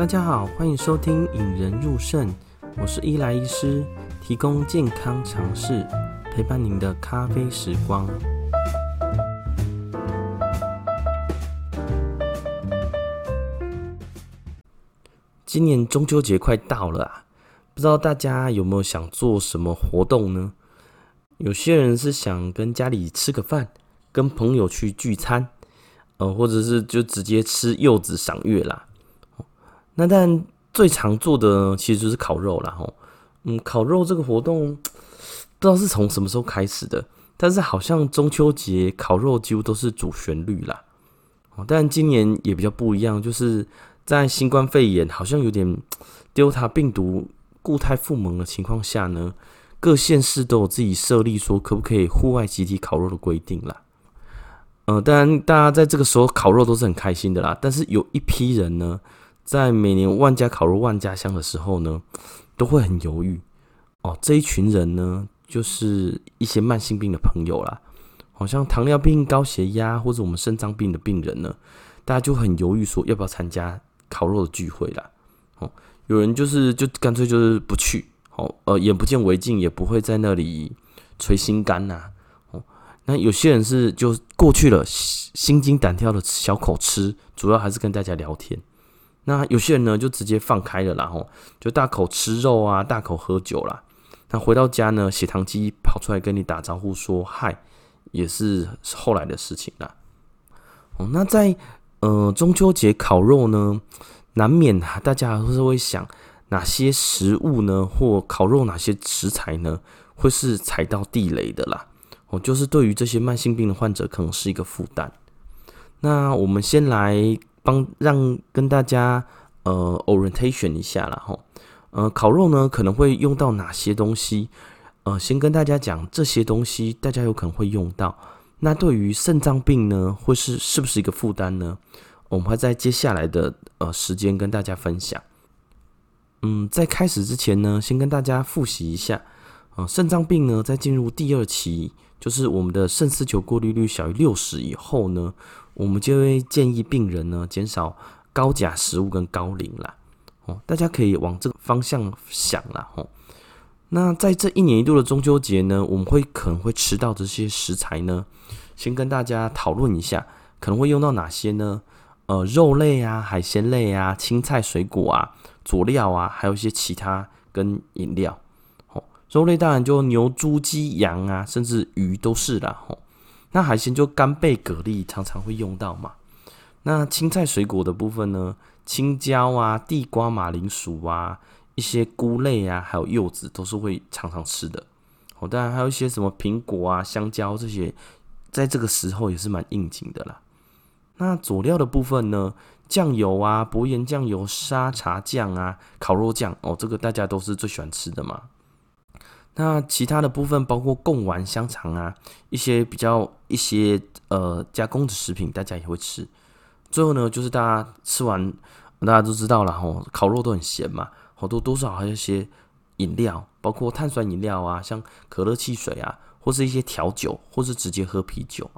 大家好，欢迎收听《引人入胜》，我是伊莱医师，提供健康常识，陪伴您的咖啡时光。今年中秋节快到了啊，不知道大家有没有想做什么活动呢？有些人是想跟家里吃个饭，跟朋友去聚餐，呃，或者是就直接吃柚子赏月啦。那但最常做的其实就是烤肉啦。吼，嗯，烤肉这个活动不知道是从什么时候开始的，但是好像中秋节烤肉几乎都是主旋律啦。哦，但今年也比较不一样，就是在新冠肺炎好像有点 Delta 病毒固态复萌的情况下呢，各县市都有自己设立说可不可以户外集体烤肉的规定啦。呃，当然大家在这个时候烤肉都是很开心的啦，但是有一批人呢。在每年万家烤肉万家香的时候呢，都会很犹豫哦。这一群人呢，就是一些慢性病的朋友啦，好像糖尿病、高血压或者我们肾脏病的病人呢，大家就很犹豫，说要不要参加烤肉的聚会啦。哦，有人就是就干脆就是不去，哦，呃，眼不见为净，也不会在那里捶心肝呐。哦，那有些人是就过去了，心惊胆跳的小口吃，主要还是跟大家聊天。那有些人呢，就直接放开了，然后就大口吃肉啊，大口喝酒啦。那回到家呢，血糖机跑出来跟你打招呼说嗨，也是后来的事情啦。哦，那在呃中秋节烤肉呢，难免大家都是会想哪些食物呢，或烤肉哪些食材呢，会是踩到地雷的啦。哦，就是对于这些慢性病的患者，可能是一个负担。那我们先来。帮让跟大家呃 orientation 一下啦。吼，呃烤肉呢可能会用到哪些东西？呃，先跟大家讲这些东西，大家有可能会用到。那对于肾脏病呢，会是是不是一个负担呢？我们会在接下来的呃时间跟大家分享。嗯，在开始之前呢，先跟大家复习一下，呃，肾脏病呢在进入第二期，就是我们的肾丝球过滤率小于六十以后呢。我们就会建议病人呢减少高钾食物跟高磷啦，哦，大家可以往这个方向想啦，吼。那在这一年一度的中秋节呢，我们会可能会吃到这些食材呢，先跟大家讨论一下，可能会用到哪些呢？呃，肉类啊、海鲜类啊、青菜、水果啊、佐料啊，还有一些其他跟饮料。哦，肉类当然就牛、猪、鸡、羊啊，甚至鱼都是啦，吼。那海鲜就干贝、蛤蜊常常会用到嘛。那青菜水果的部分呢，青椒啊、地瓜、马铃薯啊、一些菇类啊，还有柚子都是会常常吃的。哦，当然还有一些什么苹果啊、香蕉这些，在这个时候也是蛮应景的啦。那佐料的部分呢，酱油啊、薄盐酱油、沙茶酱啊、烤肉酱哦，这个大家都是最喜欢吃的嘛。那其他的部分包括贡丸、香肠啊，一些比较一些呃加工的食品，大家也会吃。最后呢，就是大家吃完，大家都知道了吼，烤肉都很咸嘛，好多多少还有一些饮料，包括碳酸饮料啊，像可乐、汽水啊，或是一些调酒，或是直接喝啤酒。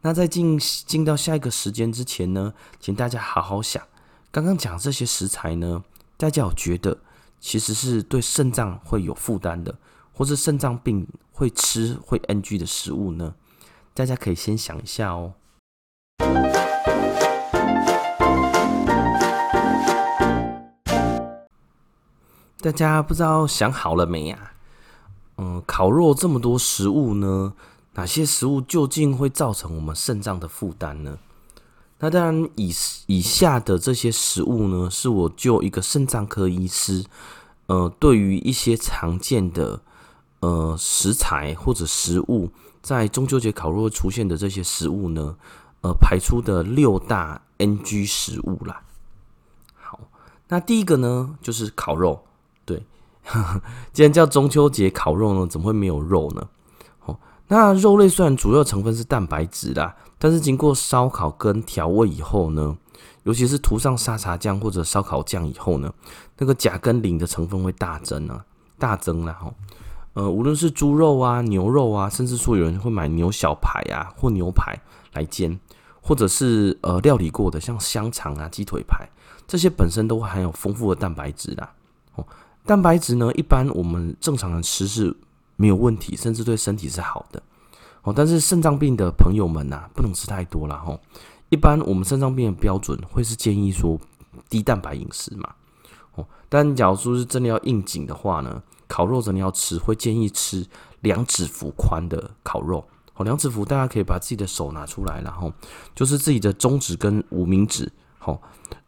那在进进到下一个时间之前呢，请大家好好想，刚刚讲这些食材呢，大家有觉得其实是对肾脏会有负担的？或是肾脏病会吃会 NG 的食物呢？大家可以先想一下哦。大家不知道想好了没呀？嗯，烤肉这么多食物呢，哪些食物究竟会造成我们肾脏的负担呢？那当然，以以下的这些食物呢，是我就一个肾脏科医师，呃，对于一些常见的。呃，食材或者食物在中秋节烤肉出现的这些食物呢，呃，排出的六大 NG 食物啦。好，那第一个呢，就是烤肉。对，既然叫中秋节烤肉呢，怎么会没有肉呢？哦，那肉类虽然主要成分是蛋白质啦，但是经过烧烤跟调味以后呢，尤其是涂上沙茶酱或者烧烤酱以后呢，那个钾跟磷的成分会大增啊，大增啦，吼。呃，无论是猪肉啊、牛肉啊，甚至说有人会买牛小排啊或牛排来煎，或者是呃料理过的像香肠啊、鸡腿排，这些本身都会含有丰富的蛋白质啦。哦，蛋白质呢，一般我们正常人吃是没有问题，甚至对身体是好的。哦，但是肾脏病的朋友们呐、啊，不能吃太多了哦。一般我们肾脏病的标准会是建议说低蛋白饮食嘛。哦，但假如说是真的要应景的话呢，烤肉真的要吃，会建议吃两指幅宽的烤肉。哦，两指幅大家可以把自己的手拿出来，然后就是自己的中指跟无名指。好，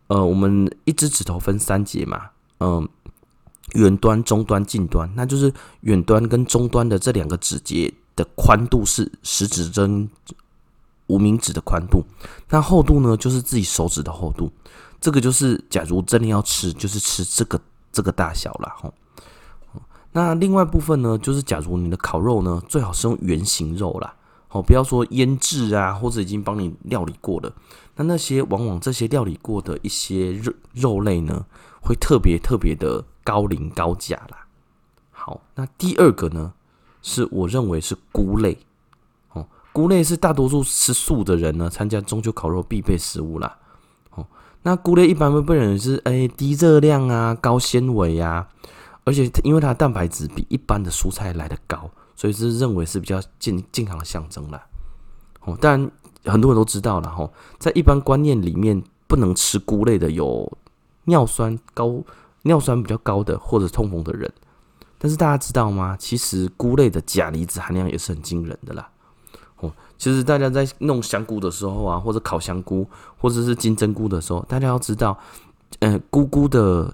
呃，我们一只指头分三节嘛，嗯，远端、中端、近端，那就是远端跟中端的这两个指节的宽度是食指跟无名指的宽度，那厚度呢，就是自己手指的厚度。这个就是，假如真的要吃，就是吃这个这个大小了吼。那另外部分呢，就是假如你的烤肉呢，最好是用圆形肉啦。好，不要说腌制啊，或者已经帮你料理过了。那那些往往这些料理过的一些肉肉类呢，会特别特别的高磷高钾啦。好，那第二个呢，是我认为是菇类。哦，菇类是大多数吃素的人呢，参加中秋烤肉必备食物啦。哦，那菇类一般会被认为是哎、低热量啊，高纤维啊，而且因为它的蛋白质比一般的蔬菜来得高。所以是认为是比较健健康的象征啦。哦，当然很多人都知道了哈，在一般观念里面，不能吃菇类的有尿酸高、尿酸比较高的或者痛风的人。但是大家知道吗？其实菇类的钾离子含量也是很惊人的啦。哦，其实大家在弄香菇的时候啊，或者烤香菇，或者是金针菇的时候，大家要知道，呃，菇菇的。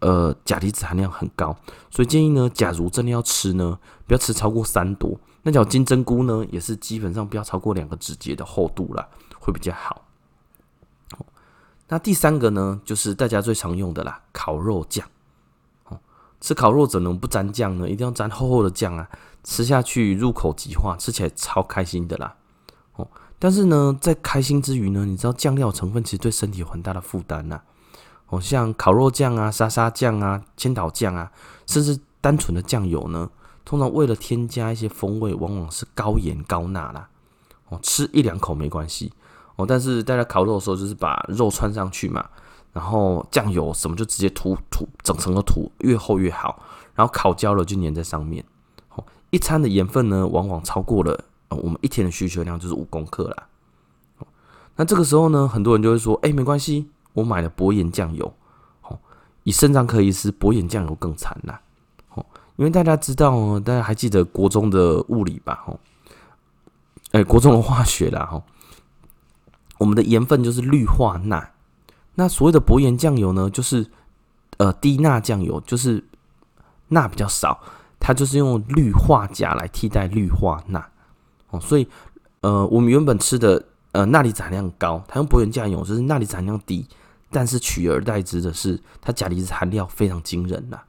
呃，钾离子含量很高，所以建议呢，假如真的要吃呢，不要吃超过三朵。那叫金针菇呢，也是基本上不要超过两个指节的厚度啦，会比较好。那第三个呢，就是大家最常用的啦，烤肉酱。哦，吃烤肉怎能不沾酱呢？一定要沾厚厚的酱啊，吃下去入口即化，吃起来超开心的啦。哦，但是呢，在开心之余呢，你知道酱料成分其实对身体有很大的负担呐。哦，像烤肉酱啊、沙沙酱啊、千岛酱啊，甚至单纯的酱油呢，通常为了添加一些风味，往往是高盐高钠啦。哦，吃一两口没关系哦，但是大家烤肉的时候，就是把肉串上去嘛，然后酱油什么就直接涂涂整层的涂，越厚越好，然后烤焦了就粘在上面。哦，一餐的盐分呢，往往超过了我们一天的需求量，就是五公克啦。那这个时候呢，很多人就会说，哎，没关系。我买了薄盐酱油，哦，以肾脏科医师，薄盐酱油更惨啦，哦，因为大家知道，大家还记得国中的物理吧，哦，哎，国中的化学啦，哦，我们的盐分就是氯化钠，那所谓的薄盐酱油呢，就是呃低钠酱油，就是钠比较少，它就是用氯化钾来替代氯化钠，哦，所以呃，我们原本吃的呃钠离子含量高，它用博盐酱油就是钠离子含量低。但是取而代之的是，它钾离子含量非常惊人呐，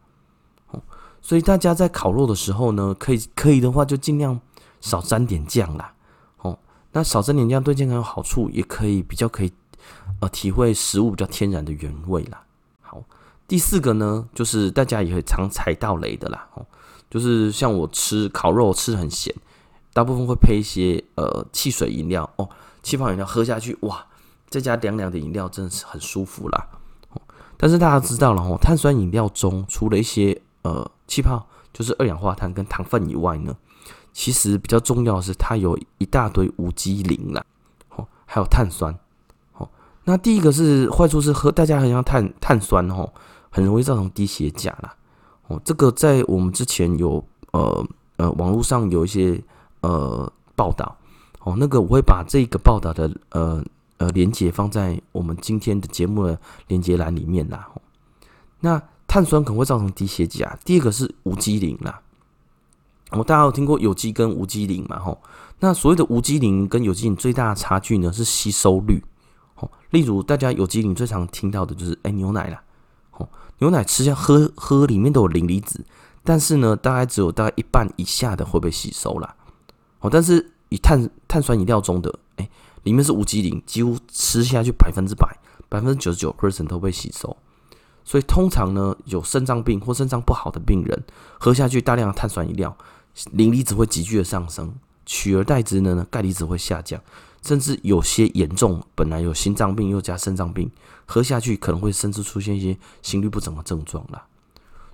哦，所以大家在烤肉的时候呢，可以可以的话就尽量少沾点酱啦，哦，那少沾点酱对健康有好处，也可以比较可以呃体会食物比较天然的原味啦。好，第四个呢，就是大家也会常踩到雷的啦，哦，就是像我吃烤肉吃很咸，大部分会配一些呃汽水饮料哦，气泡饮料喝下去哇。这家凉凉的饮料真的是很舒服啦，但是大家知道了哦，碳酸饮料中除了一些呃气泡，就是二氧化碳跟糖分以外呢，其实比较重要的是它有一大堆无机磷啦，哦，还有碳酸，哦，那第一个是坏处是喝大家很像碳碳酸哦，很容易造成低血钾啦，哦，这个在我们之前有呃呃网络上有一些呃报道，哦，那个我会把这个报道的呃。呃，连结放在我们今天的节目的连结栏里面啦。那碳酸可能会造成低血钾。第二个是无机磷啦。我大家有听过有机跟无机磷嘛？吼，那所谓的无机磷跟有机磷最大的差距呢是吸收率。吼，例如大家有机磷最常听到的就是哎、牛奶啦。吼，牛奶吃下喝喝里面都有磷离子，但是呢大概只有大概一半以下的会被吸收啦。哦，但是以碳碳酸饮料中的哎。里面是无机磷，几乎吃下去百分之百，百分之九十九 percent 都被吸收。所以通常呢，有肾脏病或肾脏不好的病人喝下去大量的碳酸饮料，磷离子会急剧的上升，取而代之的呢，钙离子会下降。甚至有些严重，本来有心脏病又加肾脏病，喝下去可能会甚至出现一些心律不整的症状啦。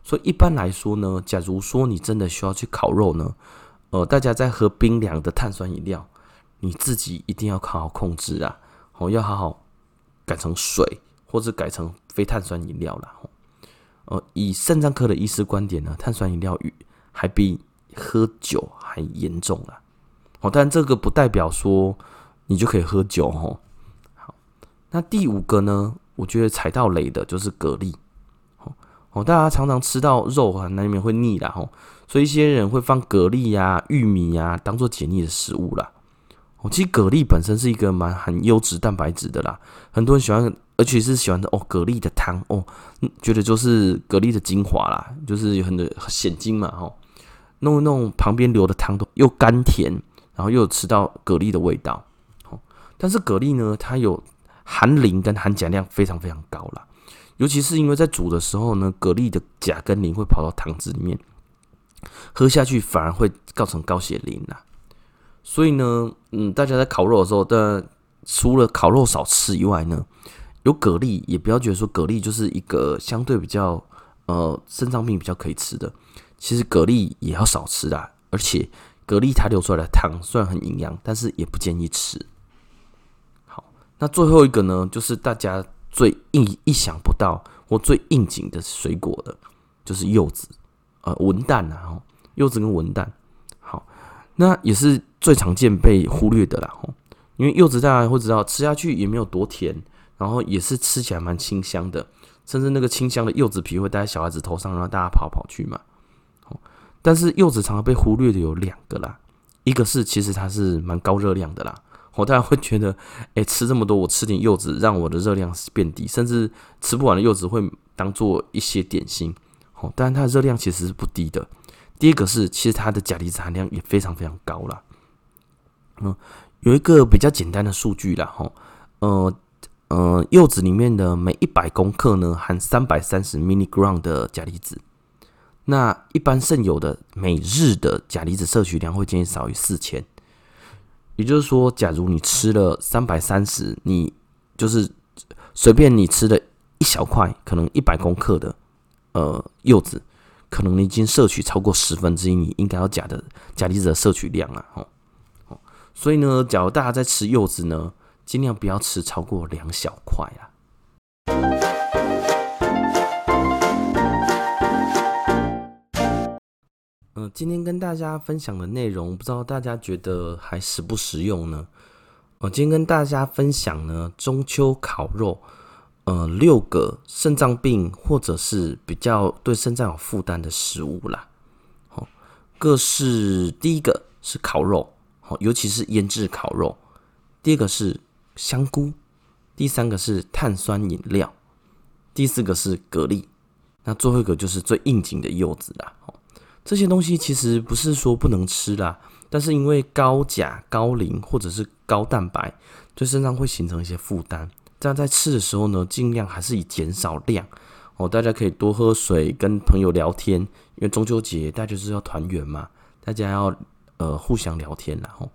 所以一般来说呢，假如说你真的需要去烤肉呢，呃，大家在喝冰凉的碳酸饮料，你自己一定要好好控制啊，哦，要好好改成水或者改成非碳酸饮料啦。呃，以肾脏科的医师观点呢，碳酸饮料与还比喝酒还严重啊。哦，但这个不代表说你就可以喝酒哦。好，那第五个呢，我觉得踩到雷的就是蛤蜊。哦，大家常常吃到肉啊，难免会腻啦吼，所以一些人会放蛤蜊呀、玉米呀，当做解腻的食物啦。哦，其实蛤蜊本身是一个蛮含优质蛋白质的啦，很多人喜欢，而且是喜欢的哦。蛤蜊的汤哦，觉得就是蛤蜊的精华啦，就是有很多鲜精嘛吼，弄一弄旁边流的汤都又甘甜，然后又有吃到蛤蜊的味道。哦，但是蛤蜊呢，它有含磷跟含钾量非常非常高啦。尤其是因为在煮的时候呢，蛤蜊的钾跟磷会跑到汤汁里面，喝下去反而会造成高血磷啦。所以呢，嗯，大家在烤肉的时候，但除了烤肉少吃以外呢，有蛤蜊也不要觉得说蛤蜊就是一个相对比较呃肾脏病比较可以吃的。其实蛤蜊也要少吃啦，而且蛤蜊它流出来的汤虽然很营养，但是也不建议吃。好，那最后一个呢，就是大家。最意意想不到或最应景的水果的，就是柚子，呃，文旦啊，柚子跟文旦，那也是最常见被忽略的啦，吼，因为柚子大家会知道，吃下去也没有多甜，然后也是吃起来蛮清香的，甚至那个清香的柚子皮会戴在小孩子头上，让大家跑跑去嘛，但是柚子常常被忽略的有两个啦，一个是其实它是蛮高热量的啦。我大家会觉得，哎、吃这么多，我吃点柚子，让我的热量变低，甚至吃不完的柚子会当做一些点心。哦，但是它的热量其实是不低的。第一个是，其实它的钾离子含量也非常非常高啦。嗯，有一个比较简单的数据啦，哈，呃呃，柚子里面的每一百公克呢，含三百三十 milligram 的钾离子。那一般肾友的每日的钾离子摄取量会建议少于四千。也就是说，假如你吃了三百三十，你就是随便你吃了一小块，可能一百公克的呃柚子，可能你已经摄取超过十分之一你应该要钾的钾离子的摄取量啊，哦，所以呢，假如大家在吃柚子呢，尽量不要吃超过两小块啊。嗯，今天跟大家分享的内容，不知道大家觉得还实不实用呢？我今天跟大家分享呢，中秋烤肉，呃，六个肾脏病或者是比较对肾脏有负担的食物啦。好，各是第一个是烤肉，好，尤其是腌制烤肉；第二个是香菇；第三个是碳酸饮料；第四个是蛤蜊；那最后一个就是最应景的柚子啦。这些东西其实不是说不能吃啦，但是因为高钾、高磷或者是高蛋白，对肾脏会形成一些负担。但在吃的时候呢，尽量还是以减少量哦。大家可以多喝水，跟朋友聊天，因为中秋节大家就是要团圆嘛，大家要呃互相聊天然后，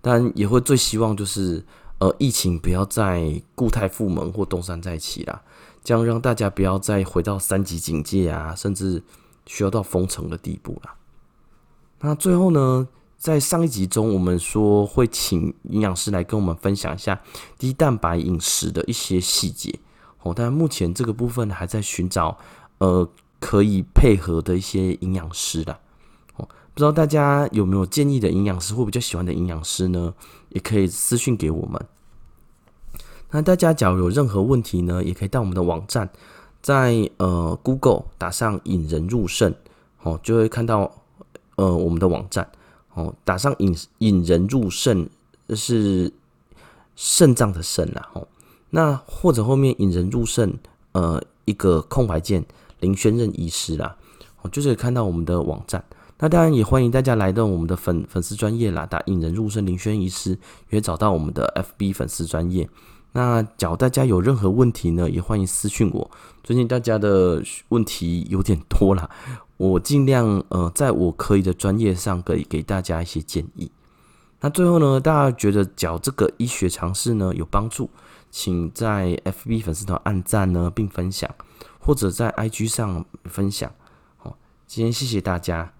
但也会最希望就是呃疫情不要再固态复萌或东山再起啦，这样让大家不要再回到三级警戒啊，甚至。需要到封城的地步了。那最后呢，在上一集中，我们说会请营养师来跟我们分享一下低蛋白饮食的一些细节哦。但目前这个部分还在寻找呃可以配合的一些营养师啦。哦，不知道大家有没有建议的营养师或比较喜欢的营养师呢？也可以私信给我们。那大家假如有任何问题呢，也可以到我们的网站。在呃，Google 打上“引人入胜”，哦，就会看到呃我们的网站哦。打上“引引人入胜”是肾脏的肾啦，哦。那或者后面“引人入胜”呃一个空白键，林轩任医师啦，哦，就是看到我们的网站。那当然也欢迎大家来到我们的粉粉丝专业啦，打“引人入胜”林轩医师，也找到我们的 FB 粉丝专业。那假如大家有任何问题呢，也欢迎私讯我。最近大家的问题有点多啦，我尽量呃在我可以的专业上给给大家一些建议。那最后呢，大家觉得缴这个医学常识呢有帮助，请在 FB 粉丝团按赞呢并分享，或者在 IG 上分享。好，今天谢谢大家。